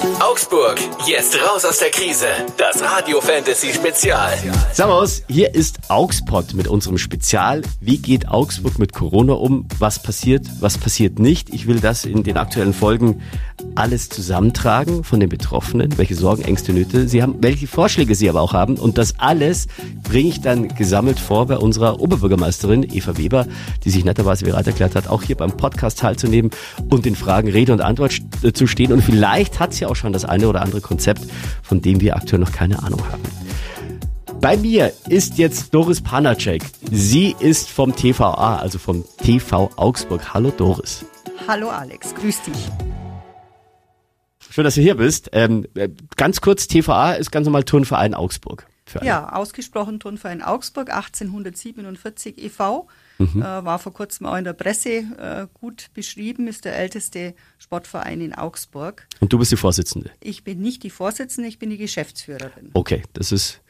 Augsburg, jetzt raus aus der Krise. Das Radio Fantasy Spezial. Servus, hier ist Augspot mit unserem Spezial. Wie geht Augsburg mit Corona um? Was passiert, was passiert nicht? Ich will das in den aktuellen Folgen alles zusammentragen von den Betroffenen, welche Sorgen, Ängste, Nöte sie haben, welche Vorschläge sie aber auch haben. Und das alles bringe ich dann gesammelt vor bei unserer Oberbürgermeisterin Eva Weber, die sich netterweise bereit erklärt hat, auch hier beim Podcast teilzunehmen und den Fragen Rede und Antwort äh, zu stehen. Und vielleicht hat sie auch schon das eine oder andere Konzept, von dem wir aktuell noch keine Ahnung haben. Bei mir ist jetzt Doris Panacek. Sie ist vom TVA, also vom TV Augsburg. Hallo Doris. Hallo Alex, grüß dich. Schön, dass du hier bist. Ähm, äh, ganz kurz, TVA ist ganz normal Turnverein Augsburg. Ja, ausgesprochen Turnverein Augsburg, 1847 e.V. Mhm. Äh, war vor kurzem auch in der Presse äh, gut beschrieben, ist der älteste Sportverein in Augsburg. Und du bist die Vorsitzende? Ich bin nicht die Vorsitzende, ich bin die Geschäftsführerin. Okay, das ist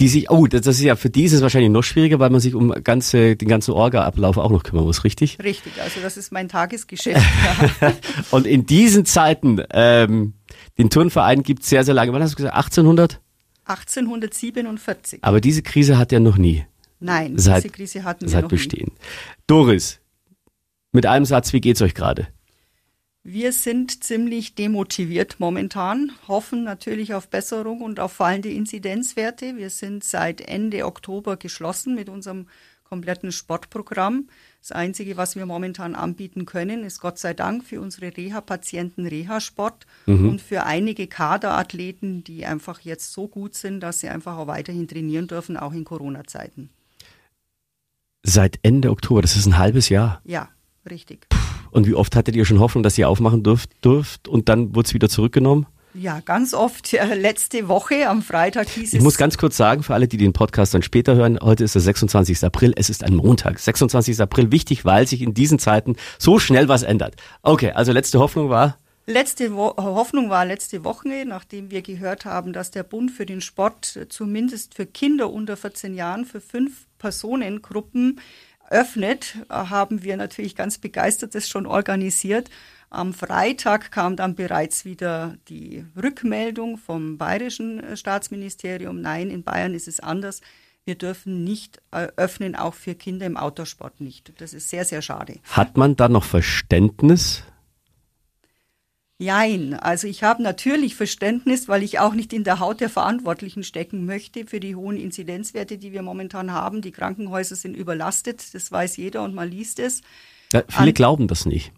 die sich, oh, das ist ja für die ist es wahrscheinlich noch schwieriger, weil man sich um ganze, den ganzen Orga-Ablauf auch noch kümmern muss, richtig? Richtig, also das ist mein Tagesgeschäft. Ja. und in diesen Zeiten, ähm, den Turnverein gibt es sehr, sehr lange. Wann hast du gesagt? 1800? 1847. Aber diese Krise hat er noch nie. Nein, seit, diese Krise hatten wir seit noch Bestehen. Nie. Doris, mit einem Satz, wie geht's euch gerade? Wir sind ziemlich demotiviert momentan, hoffen natürlich auf Besserung und auf fallende Inzidenzwerte. Wir sind seit Ende Oktober geschlossen mit unserem kompletten Sportprogramm. Das Einzige, was wir momentan anbieten können, ist Gott sei Dank für unsere Reha-Patienten Reha-Sport mhm. und für einige Kaderathleten, die einfach jetzt so gut sind, dass sie einfach auch weiterhin trainieren dürfen, auch in Corona-Zeiten. Seit Ende Oktober, das ist ein halbes Jahr. Ja, richtig. Puh. Und wie oft hattet ihr schon Hoffnung, dass ihr aufmachen dürft, dürft und dann wurde es wieder zurückgenommen? Ja, ganz oft. Ja, letzte Woche am Freitag hieß es. Ich muss ganz kurz sagen, für alle, die den Podcast dann später hören, heute ist der 26. April, es ist ein Montag. 26. April wichtig, weil sich in diesen Zeiten so schnell was ändert. Okay, also letzte Hoffnung war? Letzte Wo Hoffnung war letzte Woche, nachdem wir gehört haben, dass der Bund für den Sport zumindest für Kinder unter 14 Jahren für fünf Personengruppen öffnet, haben wir natürlich ganz begeistert das schon organisiert. Am Freitag kam dann bereits wieder die Rückmeldung vom bayerischen äh, Staatsministerium. Nein, in Bayern ist es anders. Wir dürfen nicht äh, öffnen, auch für Kinder im Autosport nicht. Das ist sehr, sehr schade. Hat man da noch Verständnis Jein, also ich habe natürlich Verständnis, weil ich auch nicht in der Haut der Verantwortlichen stecken möchte für die hohen Inzidenzwerte, die wir momentan haben. Die Krankenhäuser sind überlastet, das weiß jeder und man liest es. Ja, viele An glauben das nicht.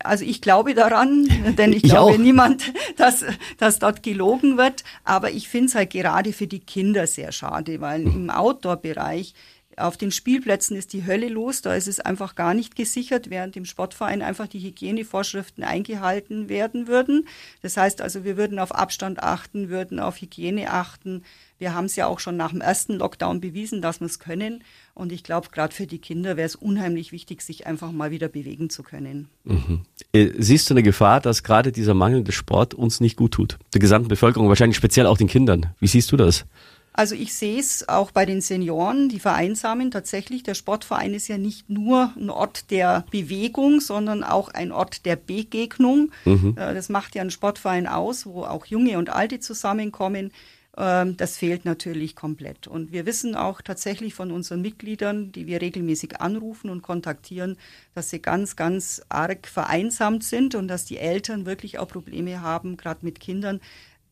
Also ich glaube daran, denn ich, ich glaube auch. niemand, dass, dass dort gelogen wird. Aber ich finde es halt gerade für die Kinder sehr schade, weil hm. im Outdoor-Bereich auf den Spielplätzen ist die Hölle los, da ist es einfach gar nicht gesichert, während im Sportverein einfach die Hygienevorschriften eingehalten werden würden. Das heißt also, wir würden auf Abstand achten, würden auf Hygiene achten. Wir haben es ja auch schon nach dem ersten Lockdown bewiesen, dass wir es können. Und ich glaube, gerade für die Kinder wäre es unheimlich wichtig, sich einfach mal wieder bewegen zu können. Mhm. Äh, siehst du eine Gefahr, dass gerade dieser mangelnde Sport uns nicht gut tut? Der gesamten Bevölkerung, wahrscheinlich speziell auch den Kindern. Wie siehst du das? Also ich sehe es auch bei den Senioren, die vereinsamen tatsächlich. Der Sportverein ist ja nicht nur ein Ort der Bewegung, sondern auch ein Ort der Begegnung. Mhm. Äh, das macht ja ein Sportverein aus, wo auch Junge und Alte zusammenkommen. Ähm, das fehlt natürlich komplett. Und wir wissen auch tatsächlich von unseren Mitgliedern, die wir regelmäßig anrufen und kontaktieren, dass sie ganz, ganz arg vereinsamt sind und dass die Eltern wirklich auch Probleme haben, gerade mit Kindern,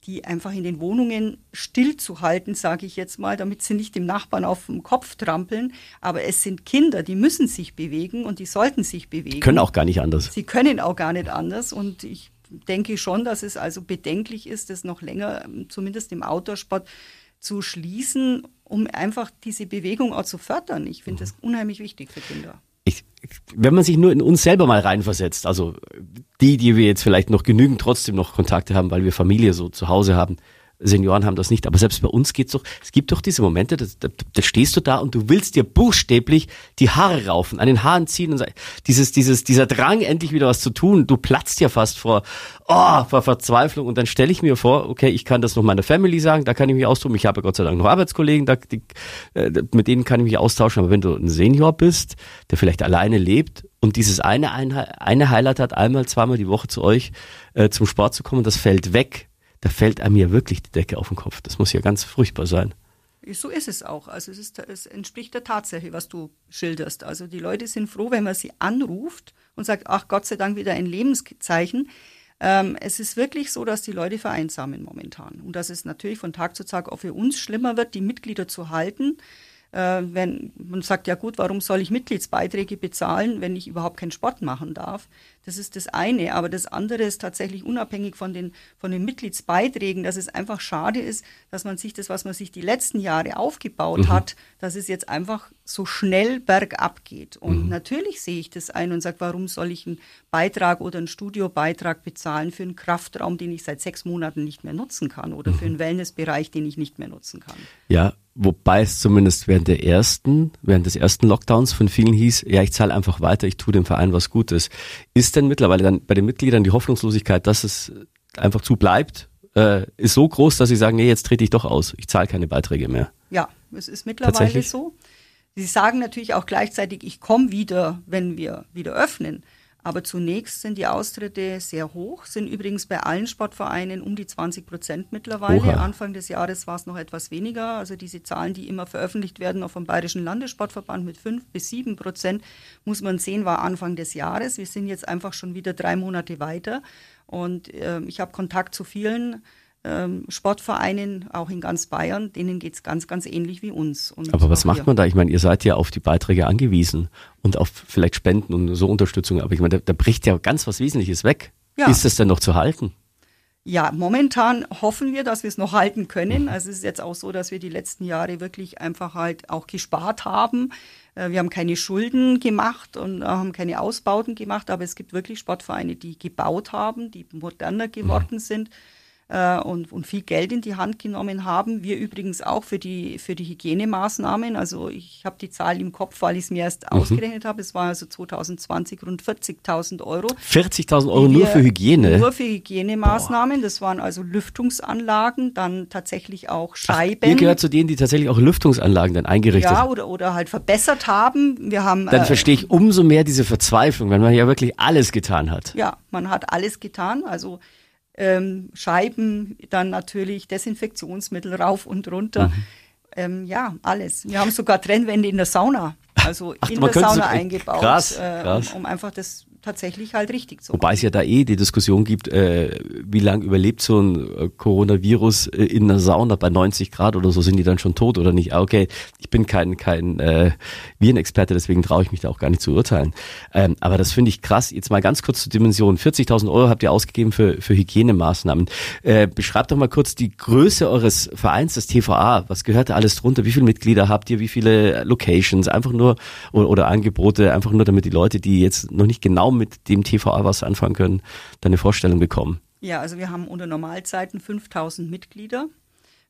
die einfach in den Wohnungen stillzuhalten, sage ich jetzt mal, damit sie nicht dem Nachbarn auf den Kopf trampeln. Aber es sind Kinder, die müssen sich bewegen und die sollten sich bewegen. Die können auch gar nicht anders. Sie können auch gar nicht anders. Und ich denke schon, dass es also bedenklich ist, das noch länger, zumindest im Outdoor-Sport, zu schließen, um einfach diese Bewegung auch zu fördern. Ich finde mhm. das unheimlich wichtig für Kinder ich, wenn man sich nur in uns selber mal reinversetzt, also die, die wir jetzt vielleicht noch genügend trotzdem noch Kontakte haben, weil wir Familie so zu Hause haben, Senioren haben das nicht. Aber selbst bei uns geht's doch, es gibt doch diese Momente, da, da, da stehst du da und du willst dir buchstäblich die Haare raufen, an den Haaren ziehen und dieses, dieses, dieser Drang, endlich wieder was zu tun, du platzt ja fast vor, oh, vor Verzweiflung. Und dann stelle ich mir vor, okay, ich kann das noch meiner Family sagen, da kann ich mich austoben. Ich habe Gott sei Dank noch Arbeitskollegen, da, die, äh, mit denen kann ich mich austauschen. Aber wenn du ein Senior bist, der vielleicht alleine lebt und dieses eine, eine, eine Highlight hat, einmal, zweimal die Woche zu euch äh, zum Sport zu kommen, das fällt weg, da fällt einem ja wirklich die Decke auf den Kopf. Das muss ja ganz furchtbar sein. So ist es auch. Also es, ist, es entspricht der Tatsache, was du schilderst. Also die Leute sind froh, wenn man sie anruft und sagt, ach Gott sei Dank wieder ein Lebenszeichen. Ähm, es ist wirklich so, dass die Leute vereinsamen momentan und dass es natürlich von Tag zu Tag auch für uns schlimmer wird, die Mitglieder zu halten äh, wenn man sagt, ja gut, warum soll ich Mitgliedsbeiträge bezahlen, wenn ich überhaupt keinen Sport machen darf? Das ist das eine. Aber das andere ist tatsächlich unabhängig von den, von den Mitgliedsbeiträgen, dass es einfach schade ist, dass man sich das, was man sich die letzten Jahre aufgebaut mhm. hat, dass es jetzt einfach so schnell bergab geht. Und mhm. natürlich sehe ich das ein und sage, warum soll ich einen Beitrag oder einen Studiobeitrag bezahlen für einen Kraftraum, den ich seit sechs Monaten nicht mehr nutzen kann oder mhm. für einen Wellnessbereich, den ich nicht mehr nutzen kann. Ja, Wobei es zumindest während der ersten, während des ersten Lockdowns von vielen hieß, ja, ich zahle einfach weiter, ich tue dem Verein was Gutes. Ist denn mittlerweile dann bei den Mitgliedern die Hoffnungslosigkeit, dass es einfach zu bleibt, äh, ist so groß, dass sie sagen, nee, jetzt trete ich doch aus, ich zahle keine Beiträge mehr? Ja, es ist mittlerweile so. Sie sagen natürlich auch gleichzeitig, ich komme wieder, wenn wir wieder öffnen. Aber zunächst sind die Austritte sehr hoch, sind übrigens bei allen Sportvereinen um die 20 Prozent mittlerweile. Oha. Anfang des Jahres war es noch etwas weniger. Also diese Zahlen, die immer veröffentlicht werden, auch vom Bayerischen Landessportverband mit 5 bis 7 Prozent, muss man sehen, war Anfang des Jahres. Wir sind jetzt einfach schon wieder drei Monate weiter. Und äh, ich habe Kontakt zu vielen ähm, Sportvereinen, auch in ganz Bayern, denen geht es ganz, ganz ähnlich wie uns. Und aber was macht man da? Ich meine, ihr seid ja auf die Beiträge angewiesen und auf vielleicht Spenden und so Unterstützung, aber ich meine, da, da bricht ja ganz was Wesentliches weg. Ja. Ist es denn noch zu halten? Ja, momentan hoffen wir, dass wir es noch halten können. Mhm. Also es ist jetzt auch so, dass wir die letzten Jahre wirklich einfach halt auch gespart haben. Äh, wir haben keine Schulden gemacht und äh, haben keine Ausbauten gemacht, aber es gibt wirklich Sportvereine, die gebaut haben, die moderner geworden mhm. sind äh, und, und viel Geld in die Hand genommen haben. Wir übrigens auch für die, für die Hygienemaßnahmen. Also ich habe die Zahl im Kopf, weil ich es mir erst mhm. ausgerechnet habe. Es war also 2020 rund 40.000 Euro. 40.000 Euro nur für Hygiene? Nur für Hygienemaßnahmen. Boah. Das waren also Lüftungsanlagen, dann tatsächlich auch Scheiben. Ach, ihr gehört zu denen, die tatsächlich auch Lüftungsanlagen dann eingerichtet haben? Ja, oder, oder halt verbessert haben. Wir haben dann äh, verstehe ich umso mehr diese Verzweiflung, wenn man ja wirklich alles getan hat. Ja, man hat alles getan. Also ähm, Scheiben, dann natürlich Desinfektionsmittel rauf und runter. Mhm. Ähm, ja, alles. Wir haben sogar Trennwände in der Sauna, also Ach, in der Sauna so, eingebaut, krass, äh, krass. Um, um, einfach das tatsächlich halt richtig zu Wobei es ja da eh die Diskussion gibt, äh, wie lange überlebt so ein äh, Coronavirus äh, in der Sauna bei 90 Grad oder so, sind die dann schon tot oder nicht? Ah, okay, ich bin kein, kein äh, Virenexperte, deswegen traue ich mich da auch gar nicht zu urteilen. Ähm, aber das finde ich krass. Jetzt mal ganz kurz zur Dimension. 40.000 Euro habt ihr ausgegeben für, für Hygienemaßnahmen. Äh, beschreibt doch mal kurz die Größe eures Vereins, das TVA. Was gehört da alles drunter? Wie viele Mitglieder habt ihr? Wie viele Locations? Einfach nur oder, oder Angebote, einfach nur damit die Leute, die jetzt noch nicht genau mit dem TVA was anfangen können, dann eine Vorstellung bekommen. Ja, also wir haben unter Normalzeiten 5000 Mitglieder.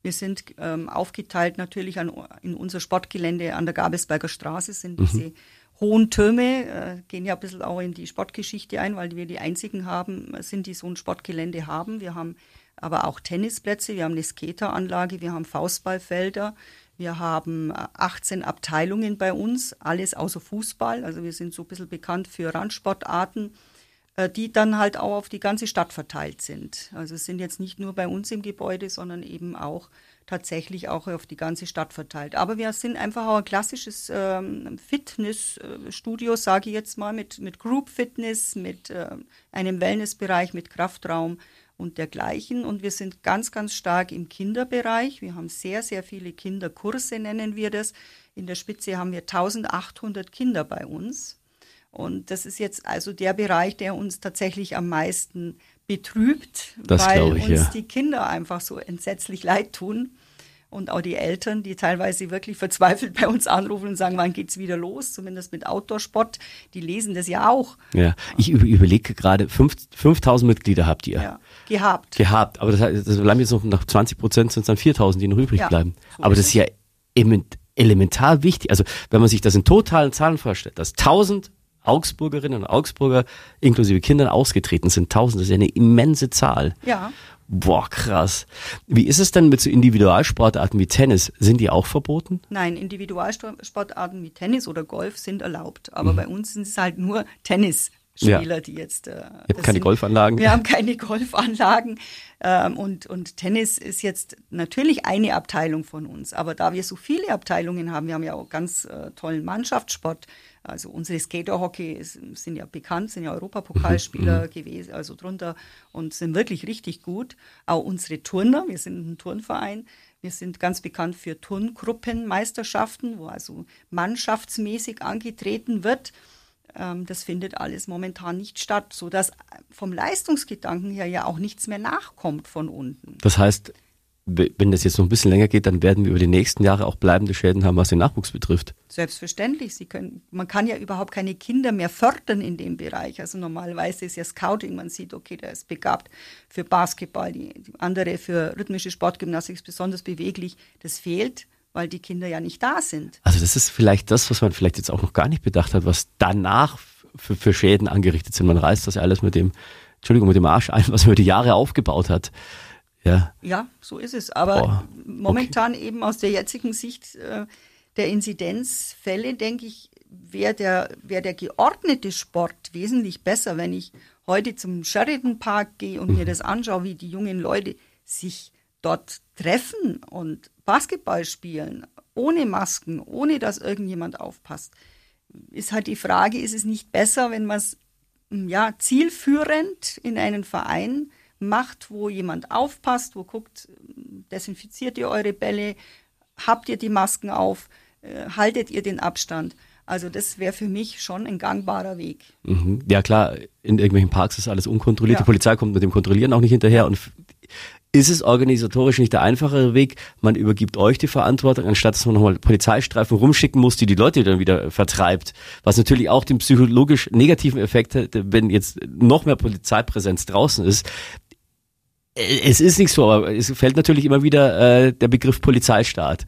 Wir sind ähm, aufgeteilt natürlich an, in unser Sportgelände an der Gabelsberger Straße, sind mhm. diese hohen Türme, äh, gehen ja ein bisschen auch in die Sportgeschichte ein, weil wir die einzigen haben, sind, die so ein Sportgelände haben. Wir haben aber auch Tennisplätze, wir haben eine Skateranlage, wir haben Faustballfelder, wir haben 18 äh, Abteilungen bei uns, alles außer Fußball. Also wir sind so ein bisschen bekannt für Randsportarten, äh, die dann halt auch auf die ganze Stadt verteilt sind. Also es sind jetzt nicht nur bei uns im Gebäude, sondern eben auch tatsächlich auch auf die ganze Stadt verteilt. Aber wir sind einfach auch ein klassisches ähm, Fitnessstudio, sage ich jetzt mal, mit, mit Group Fitness, mit äh, einem Wellnessbereich, mit Kraftraum und dergleichen. Und wir sind ganz, ganz stark im Kinderbereich. Wir haben sehr, sehr viele Kinderkurse, nennen wir das. In der Spitze haben wir 1800 Kinder bei uns. Und das ist jetzt also der Bereich, der uns tatsächlich am meisten betrübt, das weil ich, uns ja. die Kinder einfach so entsetzlich leid tun. Und auch die Eltern, die teilweise wirklich verzweifelt bei uns anrufen und sagen, wann geht's wieder los, zumindest mit Outdoor-Sport, die lesen das ja auch. Ja, ich überlege gerade, 5000 Mitglieder habt ihr. Ja, gehabt. Gehabt, aber das, das bleiben jetzt noch nach 20 Prozent sind es dann 4000, die noch übrig ja, bleiben. So aber das ist ja elementar wichtig. Also wenn man sich das in totalen Zahlen vorstellt, dass 1000 Augsburgerinnen und Augsburger inklusive Kindern ausgetreten sind, 1000, das ist ja eine immense Zahl. Ja. Boah, krass. Wie ist es denn mit so Individualsportarten wie Tennis? Sind die auch verboten? Nein, Individualsportarten wie Tennis oder Golf sind erlaubt. Aber mhm. bei uns sind es halt nur Tennisspieler, ja. die jetzt. Äh, Ihr keine sind, Golfanlagen? Wir haben keine Golfanlagen. Ähm, und, und Tennis ist jetzt natürlich eine Abteilung von uns. Aber da wir so viele Abteilungen haben, wir haben ja auch ganz äh, tollen Mannschaftssport also unsere Skaterhockey sind ja bekannt, sind ja Europapokalspieler mhm. mhm. gewesen, also drunter und sind wirklich richtig gut. Auch unsere Turner, wir sind ein Turnverein, wir sind ganz bekannt für Turngruppenmeisterschaften, wo also mannschaftsmäßig angetreten wird. Ähm, das findet alles momentan nicht statt, sodass vom Leistungsgedanken her ja auch nichts mehr nachkommt von unten. Das heißt, wenn das jetzt noch ein bisschen länger geht, dann werden wir über die nächsten Jahre auch bleibende Schäden haben, was den Nachwuchs betrifft. Selbstverständlich. Sie können, man kann ja überhaupt keine Kinder mehr fördern in dem Bereich. Also normalerweise ist ja Scouting, man sieht, okay, der ist begabt für Basketball, die, die andere für rhythmische Sportgymnastik ist besonders beweglich. Das fehlt weil die Kinder ja nicht da sind. Also das ist vielleicht das, was man vielleicht jetzt auch noch gar nicht bedacht hat, was danach für, für Schäden angerichtet sind. Man reißt das ja alles mit dem, Entschuldigung, mit dem Arsch ein, was man über die Jahre aufgebaut hat. Ja, ja so ist es. Aber oh, momentan okay. eben aus der jetzigen Sicht äh, der Inzidenzfälle, denke ich, wäre der, wär der geordnete Sport wesentlich besser, wenn ich heute zum Sheridan Park gehe und mhm. mir das anschaue, wie die jungen Leute sich dort treffen und Basketball spielen, ohne Masken, ohne dass irgendjemand aufpasst. Ist halt die Frage, ist es nicht besser, wenn man es ja, zielführend in einen Verein macht, wo jemand aufpasst, wo guckt, desinfiziert ihr eure Bälle, habt ihr die Masken auf, äh, haltet ihr den Abstand. Also das wäre für mich schon ein gangbarer Weg. Mhm. Ja klar, in irgendwelchen Parks ist alles unkontrolliert. Ja. Die Polizei kommt mit dem Kontrollieren auch nicht hinterher. Und ist es organisatorisch nicht der einfachere Weg? Man übergibt euch die Verantwortung, anstatt dass man nochmal Polizeistreifen rumschicken muss, die die Leute dann wieder vertreibt. Was natürlich auch den psychologisch negativen Effekt hat, wenn jetzt noch mehr Polizeipräsenz draußen ist, es ist nicht so, aber es fällt natürlich immer wieder äh, der Begriff Polizeistaat.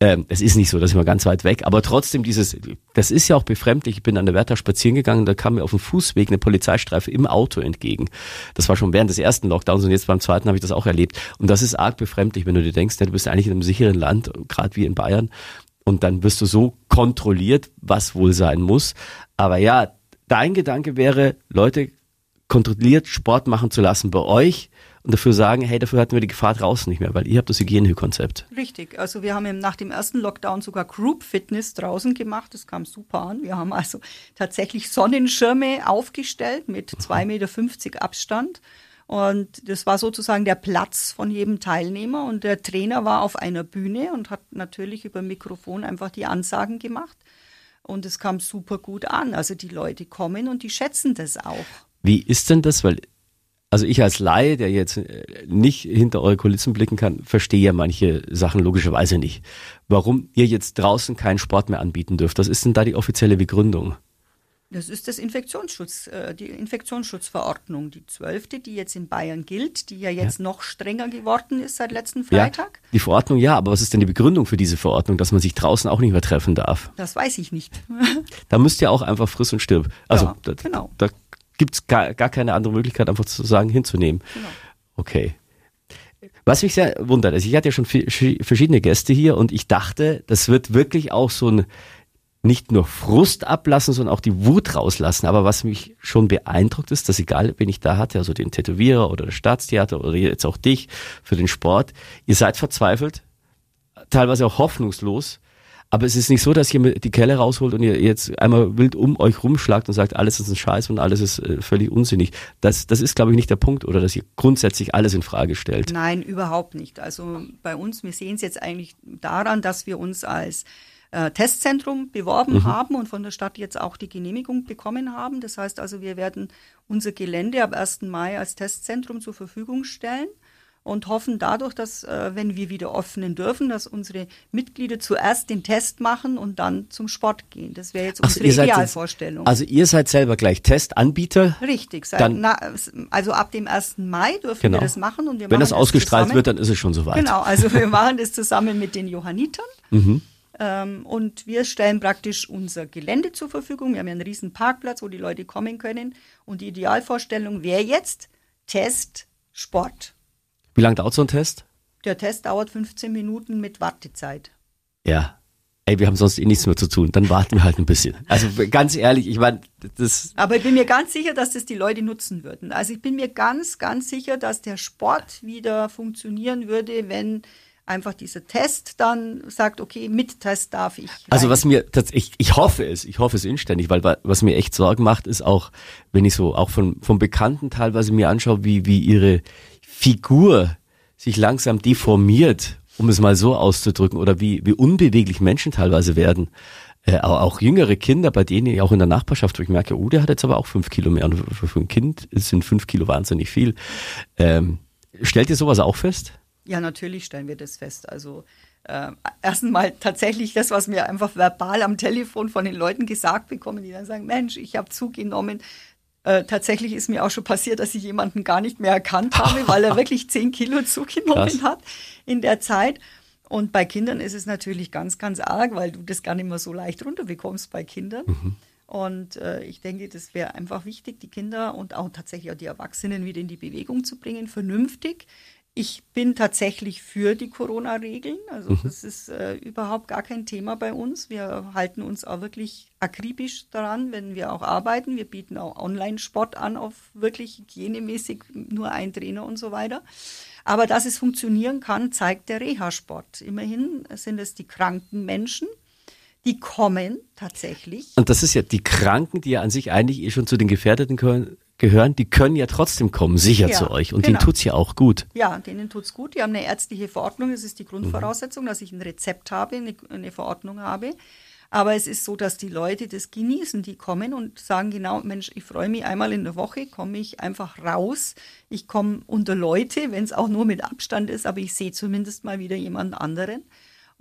Ähm, es ist nicht so, das ist immer ganz weit weg, aber trotzdem dieses, das ist ja auch befremdlich. Ich bin an der Werther spazieren gegangen, da kam mir auf dem Fußweg eine Polizeistreife im Auto entgegen. Das war schon während des ersten Lockdowns und jetzt beim zweiten habe ich das auch erlebt. Und das ist arg befremdlich, wenn du dir denkst, ja, du bist eigentlich in einem sicheren Land, gerade wie in Bayern, und dann wirst du so kontrolliert, was wohl sein muss. Aber ja, dein Gedanke wäre, Leute kontrolliert Sport machen zu lassen bei euch, und dafür sagen, hey, dafür hatten wir die Gefahr draußen nicht mehr, weil ihr habt das Hygienekonzept. Richtig, also wir haben nach dem ersten Lockdown sogar Group Fitness draußen gemacht, das kam super an. Wir haben also tatsächlich Sonnenschirme aufgestellt mit 2,50 Meter Abstand. Und das war sozusagen der Platz von jedem Teilnehmer. Und der Trainer war auf einer Bühne und hat natürlich über Mikrofon einfach die Ansagen gemacht. Und es kam super gut an. Also die Leute kommen und die schätzen das auch. Wie ist denn das? Weil also ich als Laie, der jetzt äh, nicht hinter eure Kulissen blicken kann, verstehe ja manche Sachen logischerweise nicht. Warum ihr jetzt draußen keinen Sport mehr anbieten dürft, was ist denn da die offizielle Begründung? Das ist das Infektionsschutz, äh, die Infektionsschutzverordnung, die zwölfte, die jetzt in Bayern gilt, die ja jetzt ja. noch strenger geworden ist seit letzten Freitag. Ja, die Verordnung ja, aber was ist denn die Begründung für diese Verordnung, dass man sich draußen auch nicht mehr treffen darf? Das weiß ich nicht. da müsst ihr auch einfach friss und stirb. Also ja, da, genau. da gibt es gar, gar keine andere Möglichkeit, einfach zu sagen, hinzunehmen. Genau. Okay. Was mich sehr wundert, also ich hatte ja schon verschiedene Gäste hier und ich dachte, das wird wirklich auch so ein nicht nur Frust ablassen, sondern auch die Wut rauslassen. Aber was mich schon beeindruckt ist, dass egal, wen ich da hatte, also den Tätowierer oder das Staatstheater oder jetzt auch dich für den Sport, ihr seid verzweifelt, teilweise auch hoffnungslos aber es ist nicht so, dass ihr die Kelle rausholt und ihr jetzt einmal wild um euch rumschlagt und sagt, alles ist ein Scheiß und alles ist äh, völlig unsinnig. Das, das ist, glaube ich, nicht der Punkt, oder dass ihr grundsätzlich alles in Frage stellt. Nein, überhaupt nicht. Also bei uns, wir sehen es jetzt eigentlich daran, dass wir uns als äh, Testzentrum beworben mhm. haben und von der Stadt jetzt auch die Genehmigung bekommen haben. Das heißt also, wir werden unser Gelände ab 1. Mai als Testzentrum zur Verfügung stellen. Und hoffen dadurch, dass, äh, wenn wir wieder öffnen dürfen, dass unsere Mitglieder zuerst den Test machen und dann zum Sport gehen. Das wäre jetzt Ach, unsere Idealvorstellung. Jetzt, also ihr seid selber gleich Testanbieter. Richtig, seit, Dann- na, also ab dem 1. Mai dürfen Genau. wir das machen und wir Wenn machen das ausgestrahlt zusammen. wird, dann ist es schon soweit. Genau, also wir machen das zusammen mit den Johannitern. Mhm. Ähm, und wir stellen praktisch unser Gelände zur Verfügung. Wir haben ja einen riesen Parkplatz, wo die Leute kommen können. Und die Idealvorstellung wäre jetzt Test, Sport. Wie lange dauert so ein Test? Der Test dauert 15 Minuten mit Wartezeit. Ja. Ey, wir haben sonst eh nichts mehr zu tun. Dann warten wir halt ein bisschen. Also ganz ehrlich, ich meine, das Aber ich bin mir ganz sicher, dass das die Leute nutzen würden. Also ich bin mir ganz, ganz sicher, dass der Sport wieder funktionieren würde, wenn einfach dieser Test dann sagt, okay, mit Test darf ich. Also rein. was mir tatsächlich, ich, ich hoffe es, ich hoffe es inständig, weil wa- was mir echt Sorgen macht, ist auch, wenn ich so auch von vom Bekannten teilweise mir anschaue, wie wie ihre Figur sich langsam deformiert, um es mal so auszudrücken, oder wie wie unbeweglich Menschen teilweise werden. Äh, auch, auch jüngere Kinder, bei denen ich auch in der Nachbarschaft, wo ich merke, oh, der hat jetzt aber auch fünf Kilo mehr. Und für, ein Kind sind fünf Kilo wahnsinnig viel. Ähm, stellt ihr sowas auch fest? Ja, natürlich stellen wir das fest. Also äh, erstens mal tatsächlich das, was wir einfach verbal am Telefon von den Leuten gesagt bekommen, die dann sagen, Mensch, ich habe zugenommen. Äh, tatsächlich ist mir auch schon passiert, dass ich jemanden gar nicht mehr erkannt habe, weil er wirklich zehn Kilo zugenommen Krass. hat in der Zeit. Und bei Kindern ist es natürlich ganz, ganz arg, weil du das gar nicht mehr so leicht runterbekommst bei Kindern. Und äh, ich denke, das wäre einfach wichtig, die Kinder und auch tatsächlich auch die Erwachsenen wieder in die Bewegung zu bringen, vernünftig. Ich bin tatsächlich für die Corona-Regeln. Also das ist äh, überhaupt gar kein Thema bei uns. Wir halten uns auch wirklich akribisch daran, wenn wir auch arbeiten. Wir bieten auch Online-Sport an, auf wirklich hygienemäßig nur ein Trainer und so weiter. Aber dass es funktionieren kann, zeigt der Reha-Sport. Immerhin sind es die kranken Menschen, die kommen tatsächlich. Und das ist ja die Kranken, die ja an sich eigentlich eh schon zu den Gefährdeten gehören, gehören die können ja trotzdem kommen, sicher Ja, zu euch. Und genau. denen tut's ja auch gut. Ja, denen tut's gut. Die haben eine ärztliche Verordnung. Das ist die Grundvoraussetzung, dass ich ein Rezept habe, eine, eine Verordnung habe. Aber es ist so, dass die Leute das genießen. Die kommen und sagen genau, Mensch, ich freue mich einmal in der Woche, komme ich einfach raus. Ich komme unter Leute, wenn es auch nur mit Abstand ist, aber ich sehe zumindest mal wieder jemanden anderen.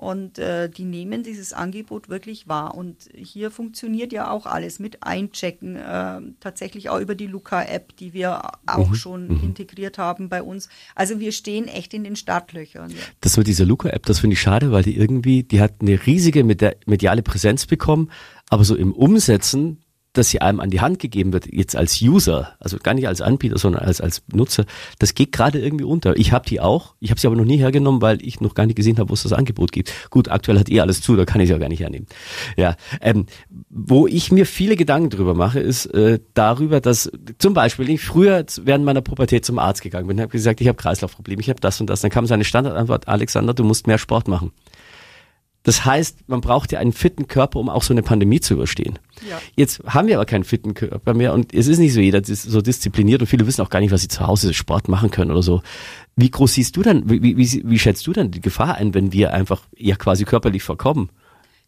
Und äh, die nehmen dieses Angebot wirklich wahr. Und hier funktioniert ja auch alles mit Einchecken, äh, tatsächlich auch über die Luca-App, die wir auch schon integriert haben bei uns. Also wir stehen echt in den Startlöchern. Ja. Das mit dieser Luca-App, das finde ich schade, weil die irgendwie, die hat eine riesige medi- mediale Präsenz bekommen, aber so im Umsetzen, dass sie einem an die Hand gegeben wird, jetzt als User, also gar nicht als Anbieter, sondern als, als Nutzer, das geht gerade irgendwie unter. Ich habe die auch, ich habe sie aber noch nie hergenommen, weil ich noch gar nicht gesehen habe, wo es das Angebot gibt. Gut, aktuell hat eh alles zu, da kann ich es ja gar nicht hernehmen. Ja, ähm, wo ich mir viele Gedanken drüber mache, ist äh, darüber, dass zum Beispiel ich früher während meiner Pubertät zum Arzt gegangen bin, habe gesagt, ich habe Kreislaufprobleme, ich habe das und das. Dann kam seine Standardantwort, Alexander, du musst mehr Sport machen. Das heißt, man braucht ja einen fitten Körper, um auch so eine Pandemie zu überstehen. Ja. Jetzt haben wir aber keinen fitten Körper mehr und es ist nicht so jeder so diszipliniert und viele wissen auch gar nicht, was sie zu Hause Sport machen können oder so. Wie groß siehst du dann, wie, wie, wie schätzt du dann die Gefahr ein, wenn wir einfach ja quasi körperlich verkommen?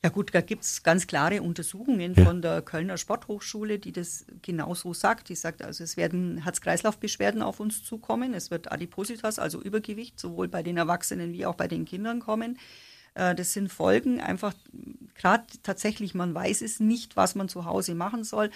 Ja gut, da gibt's ganz klare Untersuchungen Ja. von der Kölner Sporthochschule, die das genau so sagt. Die sagt also, es werden Herz-Kreislauf-Beschwerden auf uns zukommen, es wird Adipositas, also Übergewicht, sowohl bei den Erwachsenen wie auch bei den Kindern kommen. Äh, Das sind Folgen einfach, gerade tatsächlich, man weiß es nicht, was man zu Hause machen soll.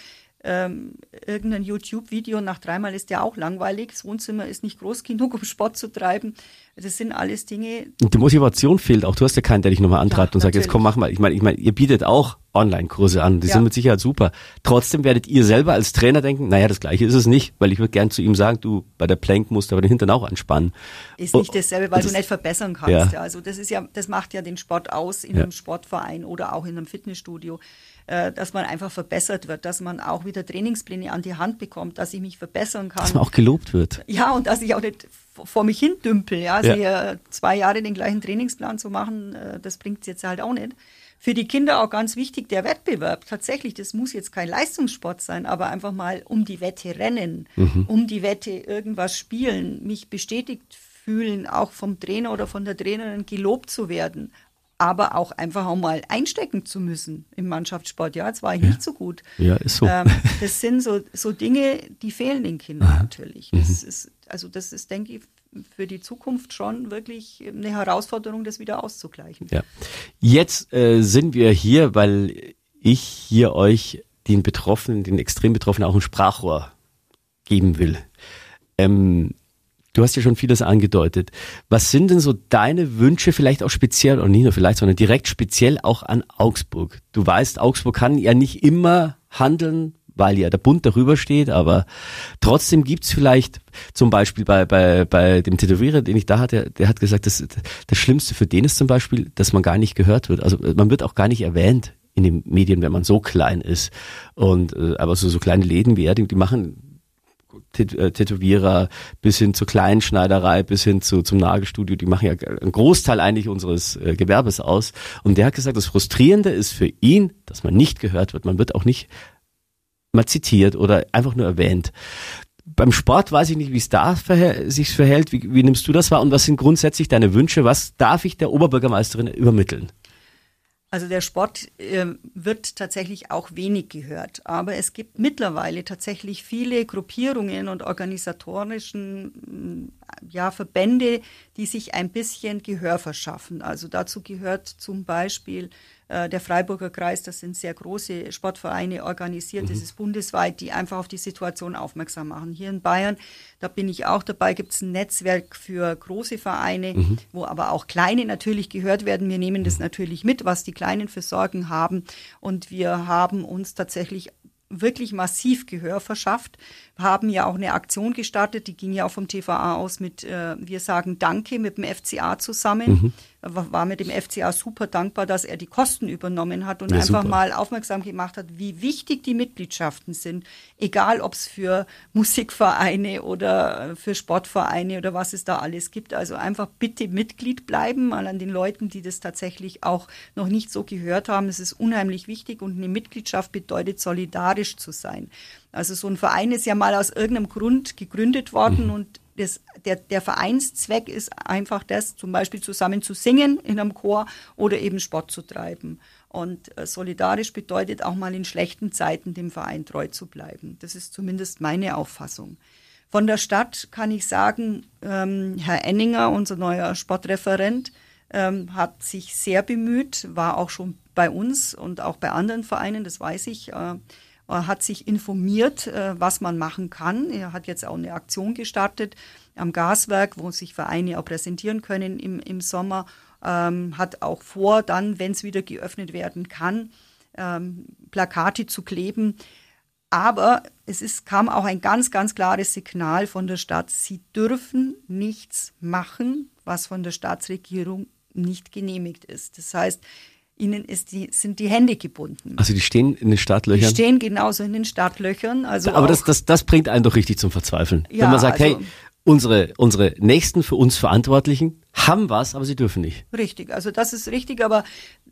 Ähm, irgendein YouTube-Video nach dreimal ist ja auch langweilig. Das Wohnzimmer ist nicht groß genug, um Sport zu treiben. Das sind alles Dinge, Und die Motivation fehlt auch. Du hast ja keinen, der dich nochmal antreibt Ja, und sagt, jetzt komm, mach mal. Ich meine, ich meine, ihr bietet auch Online-Kurse an. Die Ja. sind mit Sicherheit super. Trotzdem werdet ihr selber als Trainer denken, naja, das Gleiche ist es nicht, weil ich würde gern zu ihm sagen, du, bei der Plank musst du aber den Hintern auch anspannen. ist Oh, nicht dasselbe, weil das- du nicht verbessern kannst. Ja. Also das ist ja, das macht ja den Sport aus in einem Sportverein oder auch in einem Fitnessstudio, dass man einfach verbessert wird, dass man auch wieder Trainingspläne an die Hand bekommt, dass ich mich verbessern Dass kann. man auch gelobt wird. Ja, und dass ich auch nicht vor mich hin dümpel. Ja, also Ja. zwei Jahre den gleichen Trainingsplan zu machen, äh, das bringt jetzt halt auch nicht. Für die Kinder auch ganz wichtig, der Wettbewerb. Tatsächlich, das muss jetzt kein Leistungssport sein, aber einfach mal um die Wette rennen, um die Wette irgendwas spielen, mich bestätigt fühlen, auch vom Trainer oder von der Trainerin gelobt zu werden. Aber auch einfach auch mal einstecken zu müssen im Mannschaftssport. Ja, jetzt war ich ja. nicht so gut. Ja, ist so. Ähm, das sind so, so Dinge, die fehlen den Kindern Aha. natürlich. Das mhm. ist, also das ist, denke ich, für die Zukunft schon wirklich eine Herausforderung, das wieder auszugleichen. Ja. Jetzt äh, sind wir hier, weil ich hier euch den Betroffenen, den extrem Betroffenen auch ein Sprachrohr geben will. Ähm, Du hast ja schon vieles angedeutet. Was sind denn so deine Wünsche, vielleicht auch speziell, oder nicht nur vielleicht, sondern direkt speziell auch an Augsburg? Du weißt, Augsburg kann ja nicht immer handeln, weil ja der Bund darüber steht, aber trotzdem gibt's vielleicht zum Beispiel bei, bei, bei dem Tätowierer, den ich da hatte, der hat gesagt, das, das Schlimmste für den ist zum Beispiel, dass man gar nicht gehört wird. Also man wird auch gar nicht erwähnt in den Medien, wenn man so klein ist. Und äh, aber so, so kleine Läden wie er, die, die machen äh, Tätowierer bis hin zur Kleinschneiderei, bis hin zu, zum Nagelstudio, die machen ja einen Großteil eigentlich unseres äh, Gewerbes aus. Und der hat gesagt, das Frustrierende ist für ihn, dass man nicht gehört wird. Man wird auch nicht mal zitiert oder einfach nur erwähnt. Beim Sport weiß ich nicht, wie es da verhält, sich verhält. Wie, wie nimmst du das wahr? Und was sind grundsätzlich deine Wünsche? Was darf ich der Oberbürgermeisterin übermitteln? Also der Sport äh, wird tatsächlich auch wenig gehört, aber es gibt mittlerweile tatsächlich viele Gruppierungen und organisatorischen mm, ja, Verbände, die sich ein bisschen Gehör verschaffen. Also dazu gehört zum Beispiel der Freiburger Kreis, das sind sehr große Sportvereine organisiert, mhm. das ist bundesweit, die einfach auf die Situation aufmerksam machen. Hier in Bayern, da bin ich auch dabei, gibt es ein Netzwerk für große Vereine, mhm. wo aber auch kleine natürlich gehört werden. Wir nehmen das mhm. natürlich mit, was die Kleinen für Sorgen haben. Und wir haben uns tatsächlich wirklich massiv Gehör verschafft. Haben ja auch eine Aktion gestartet, die ging ja auch vom TVA aus mit äh, Wir sagen Danke mit dem FCA zusammen. Mhm war mit dem FCA super dankbar, dass er die Kosten übernommen hat und ja, einfach super. mal aufmerksam gemacht hat, wie wichtig die Mitgliedschaften sind. Egal, ob es für Musikvereine oder für Sportvereine oder was es da alles gibt. Also einfach bitte Mitglied bleiben, mal an den Leuten, die das tatsächlich auch noch nicht so gehört haben. Es ist unheimlich wichtig und eine Mitgliedschaft bedeutet, solidarisch zu sein. Also so ein Verein ist ja mal aus irgendeinem Grund gegründet worden mhm. und das, der, der Vereinszweck ist einfach das, zum Beispiel zusammen zu singen in einem Chor oder eben Sport zu treiben. Und äh, solidarisch bedeutet auch mal in schlechten Zeiten dem Verein treu zu bleiben. Das ist zumindest meine Auffassung. Von der Stadt kann ich sagen, ähm, Herr Enninger, unser neuer Sportreferent, ähm, hat sich sehr bemüht, war auch schon bei uns und auch bei anderen Vereinen, das weiß ich, äh, hat sich informiert, äh, was man machen kann. Er hat jetzt auch eine Aktion gestartet am Gaswerk, wo sich Vereine auch präsentieren können im, im Sommer. Ähm, hat auch vor, dann, wenn es wieder geöffnet werden kann, ähm, Plakate zu kleben. Aber es ist, kam auch ein ganz, ganz klares Signal von der Stadt. Sie dürfen nichts machen, was von der Staatsregierung nicht genehmigt ist. Das heißt, ihnen ist die, sind die Hände gebunden. Also die stehen in den Startlöchern? Die stehen genauso in den Startlöchern. Also Aber das, das, das bringt einen doch richtig zum Verzweifeln. Ja, Wenn man sagt, also, hey, unsere, unsere Nächsten für uns Verantwortlichen haben was, aber sie dürfen nicht. Richtig, also das ist richtig, aber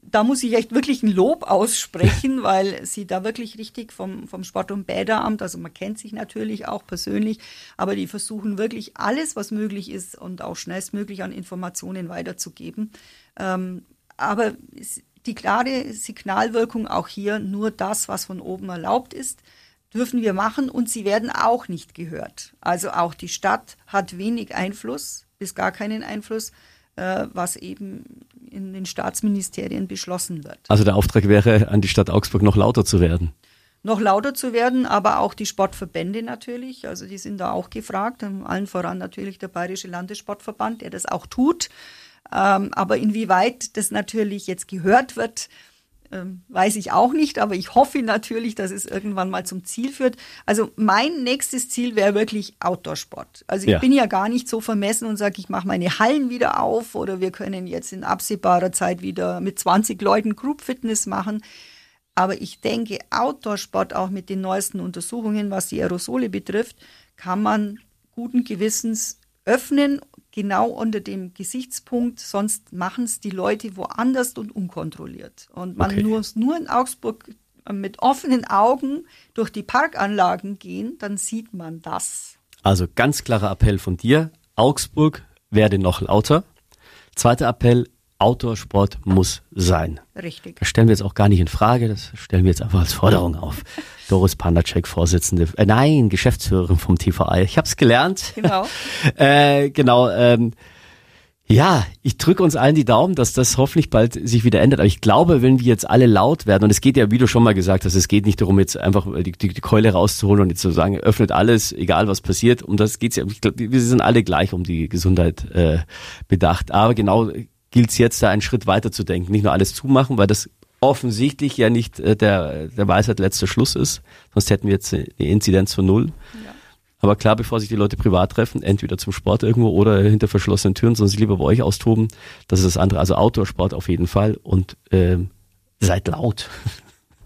da muss ich echt wirklich ein Lob aussprechen, weil sie da wirklich richtig vom, vom Sport- und Bäderamt, also man kennt sich natürlich auch persönlich, aber die versuchen wirklich alles, was möglich ist und auch schnellstmöglich an Informationen weiterzugeben. Ähm, aber die klare Signalwirkung auch hier, nur das, was von oben erlaubt ist, dürfen wir machen und sie werden auch nicht gehört. Also auch die Stadt hat wenig Einfluss, bis gar keinen Einfluss, äh, was eben in den Staatsministerien beschlossen wird. Also der Auftrag wäre an die Stadt Augsburg noch lauter zu werden. Noch lauter zu werden, aber auch die Sportverbände natürlich, also die sind da auch gefragt, allen voran natürlich der Bayerische Landessportverband, der das auch tut. Ähm, aber inwieweit das natürlich jetzt gehört wird, ähm, weiß ich auch nicht, aber ich hoffe natürlich, dass es irgendwann mal zum Ziel führt. Also mein nächstes Ziel wäre wirklich Outdoor-Sport. Also ich ja. bin ja gar nicht so vermessen und sage, ich mache meine Hallen wieder auf oder wir können jetzt in absehbarer Zeit wieder mit 20 Leuten Group Fitness machen. Aber ich denke, Outdoor-Sport auch mit den neuesten Untersuchungen, was die Aerosole betrifft, kann man guten Gewissens öffnen genau unter dem Gesichtspunkt, sonst machen es die Leute woanders und unkontrolliert. Und man okay. muss nur in Augsburg äh, mit offenen Augen durch die Parkanlagen gehen, dann sieht man das. Also ganz klarer Appell von dir, Augsburg werde noch lauter. Zweiter Appell, Outdoor-Sport muss sein. Richtig. Das stellen wir jetzt auch gar nicht in Frage, das stellen wir jetzt einfach als Forderung auf. Doris Pandacek, Vorsitzende, äh, nein, Geschäftsführerin vom TVI. Ich habe es gelernt. Genau. äh, genau. Ähm, ja, ich drücke uns allen die Daumen, dass das hoffentlich bald sich wieder ändert. Aber ich glaube, wenn wir jetzt alle laut werden, und es geht ja, wie du schon mal gesagt hast, es geht nicht darum, jetzt einfach die, die, die Keule rauszuholen und jetzt zu sagen, öffnet alles, egal was passiert. Um das geht's ja. Ich glaube, wir sind alle gleich um die Gesundheit äh, bedacht. Aber genau gilt es jetzt, da einen Schritt weiter zu denken. Nicht nur alles zumachen, weil das offensichtlich ja nicht äh, der, der Weisheit letzter Schluss ist. Sonst hätten wir jetzt eine Inzidenz von null. Ja. Aber klar, bevor sich die Leute privat treffen, entweder zum Sport irgendwo oder hinter verschlossenen Türen, sondern sie lieber bei euch austoben. Das ist das andere. Also Outdoor-Sport auf jeden Fall und ähm, seid laut.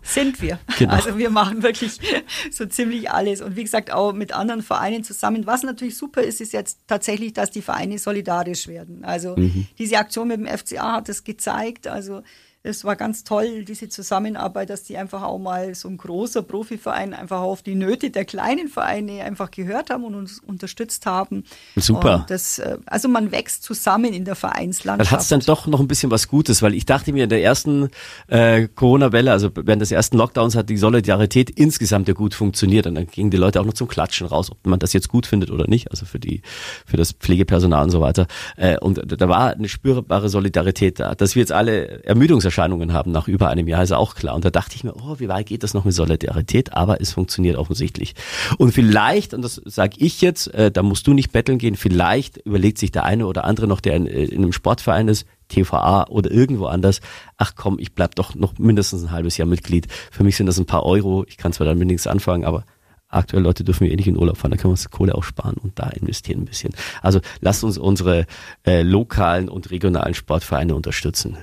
Sind wir. Genau. Also wir machen wirklich so ziemlich alles. Und wie gesagt, auch mit anderen Vereinen zusammen. Was natürlich super ist, ist jetzt tatsächlich, dass die Vereine solidarisch werden. Also mhm. diese Aktion mit dem FCA hat es gezeigt. Also es war ganz toll, diese Zusammenarbeit, dass die einfach auch mal so ein großer Profiverein einfach auf die Nöte der kleinen Vereine einfach gehört haben und uns unterstützt haben. Super. Das, äh, also man wächst zusammen in der Vereinslandschaft. Dann hat es dann doch noch ein bisschen was Gutes, weil ich dachte mir in der ersten äh, Corona-Welle, also während des ersten Lockdowns hat die Solidarität insgesamt ja gut funktioniert und dann gingen die Leute auch noch zum Klatschen raus, ob man das jetzt gut findet oder nicht, also für die für das Pflegepersonal und so weiter. Äh, und da war eine spürbare Solidarität da, dass wir jetzt alle Ermüdungs Erscheinungen haben nach über einem Jahr, ist auch klar. Und da dachte ich mir, oh, wie weit geht das noch mit Solidarität? Aber es funktioniert offensichtlich. Und vielleicht, und das sage ich jetzt, äh, da musst du nicht betteln gehen, vielleicht überlegt sich der eine oder andere noch, der in, äh, in einem Sportverein ist, TVA oder irgendwo anders, ach komm, ich bleib doch noch mindestens ein halbes Jahr Mitglied. Für mich sind das ein paar Euro. Ich kann zwar damit nichts anfangen, aber aktuell Leute dürfen wir eh nicht in Urlaub fahren, da können wir uns Kohle auch sparen und da investieren ein bisschen. Also lasst uns unsere äh, lokalen und regionalen Sportvereine unterstützen.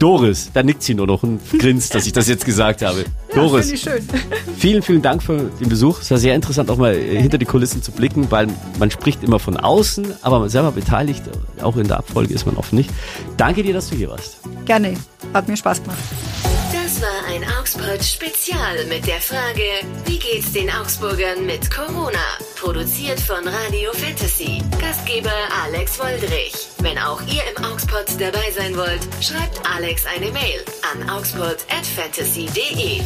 Doris, da nickt sie nur noch und grinst, dass ich das jetzt gesagt habe. Ja, Doris, ich schön. vielen, vielen Dank für den Besuch. Es war sehr interessant, auch mal hinter die Kulissen zu blicken, weil man spricht immer von außen, aber man selber beteiligt, auch in der Abfolge ist man oft nicht. Danke dir, dass du hier warst. Gerne, hat mir Spaß gemacht. Ein Augspod Spezial mit der Frage, wie geht's den Augsburgern mit Corona? Produziert von Radio Fantasy. Gastgeber Alex Woldrich. Wenn auch ihr im Augspod dabei sein wollt, schreibt Alex eine Mail an augspod@fantasy.de.